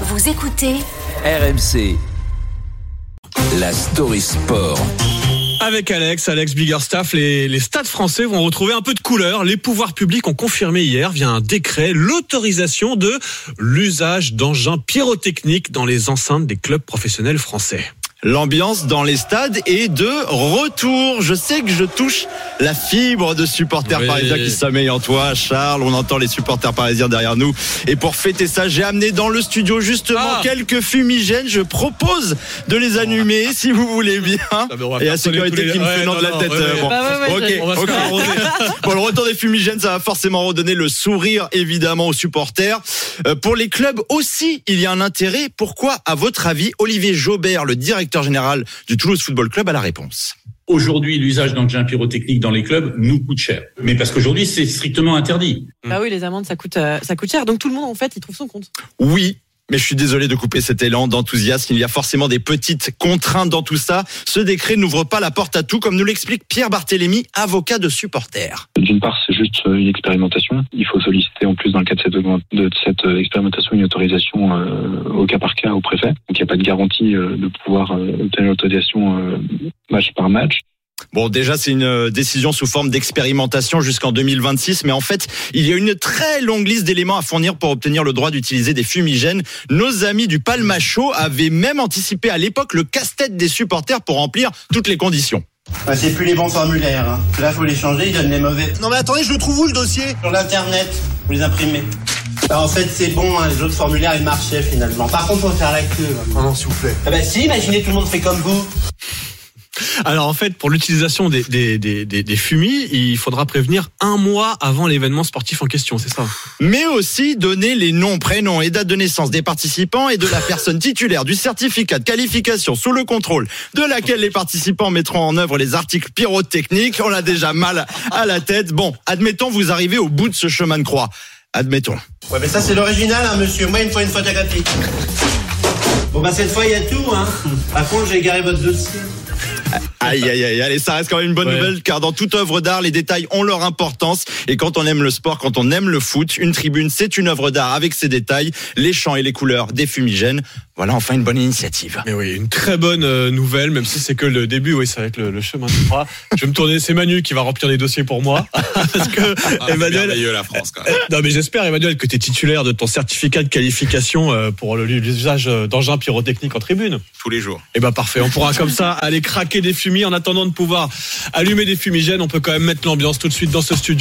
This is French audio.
Vous écoutez RMC. La story sport. Avec Alex, Alex Biggerstaff, les, les stades français vont retrouver un peu de couleur. Les pouvoirs publics ont confirmé hier, via un décret, l'autorisation de l'usage d'engins pyrotechniques dans les enceintes des clubs professionnels français. L'ambiance dans les stades est de retour. Je sais que je touche la fibre de supporters Oui. parisiens qui sommeillent en toi, Charles. On entend les supporters parisiens derrière nous. Et pour fêter ça, j'ai amené dans le studio justement Ah. quelques fumigènes. Je propose de les allumer si vous voulez bien. Et la sécurité les- qui me Ouais, fait non non, de la non, tête. ouais, euh, ouais. bon. Bah ouais, Ok, On va arroser. Bon, le retour des fumigènes, ça va forcément redonner le sourire, évidemment, aux supporters. Euh, pour les clubs aussi, il y a un intérêt. Pourquoi, à votre avis, Olivier Jaubert, le directeur général du Toulouse Football Club, a la réponse Aujourd'hui, l'usage d'engins pyrotechniques dans les clubs nous coûte cher. Mais parce qu'aujourd'hui, c'est strictement interdit. Bah oui, les amendes, ça coûte, euh, ça coûte cher. Donc tout le monde, en fait, il trouve son compte. Oui. Mais je suis désolé de couper cet élan d'enthousiasme. Il y a forcément des petites contraintes dans tout ça. Ce décret n'ouvre pas la porte à tout, comme nous l'explique Pierre Barthélémy, avocat de supporters. D'une part, c'est juste une expérimentation. Il faut solliciter en plus dans le cadre de cette, euh, expérimentation une autorisation euh, au cas par cas au préfet. Donc il n'y a pas de garantie euh, de pouvoir obtenir l'autorisation match par match. Bon, déjà, c'est une euh, décision sous forme d'expérimentation jusqu'en 2026, mais en fait, il y a une très longue liste d'éléments à fournir pour obtenir le droit d'utiliser des fumigènes. Nos amis du Palmacho avaient même anticipé à l'époque le casse-tête des supporters pour remplir toutes les conditions. Ah, c'est plus les bons formulaires. Hein. Là, faut les changer, ils donnent les mauvais. Non mais attendez, je le trouve où le dossier? Sur l'internet, vous les imprimez. Bah, en fait, c'est bon, hein, les autres formulaires, ils marchaient finalement. Par contre, faut faire la queue. hein. Non, non, s'il vous plaît. Ah bah si, imaginez tout le monde fait comme vous. Alors en fait, pour l'utilisation des, des, des, des, des fumis, il faudra prévenir un mois avant l'événement sportif en question, c'est ça Mais aussi donner les noms, prénoms et dates de naissance des participants et de la personne titulaire du certificat de qualification sous le contrôle de laquelle les participants mettront en œuvre les articles pyrotechniques. On a déjà mal à la tête. Bon, admettons, vous arrivez au bout de ce chemin de croix. Admettons. Ouais, mais ça, c'est l'original, hein, monsieur. Moi, il me faut une photographie. Bon, bah, cette fois, il y a tout, hein. Par contre, j'ai garé votre dossier. Aïe, aïe, aïe, allez, ça reste quand même une bonne Ouais. nouvelle, car dans toute œuvre d'art, les détails ont leur importance. Et quand on aime le sport, quand on aime le foot, une tribune, c'est une œuvre d'art avec ses détails, les champs et les couleurs des fumigènes. Voilà enfin une bonne initiative. Mais oui, une très bonne euh, nouvelle, même si c'est que le début, oui, ça va être le, le chemin de croix. Je vais me tourner, c'est Manu qui va remplir les dossiers pour moi. Parce que Emmanuel. la France, quand même. Non mais j'espère Emmanuel que tu es titulaire de ton certificat de qualification euh, pour l'usage euh, d'engins pyrotechniques en tribune. Tous les jours. Et ben parfait, on pourra comme ça aller craquer des fumis en attendant de pouvoir allumer des fumigènes, on peut quand même mettre l'ambiance tout de suite dans ce studio.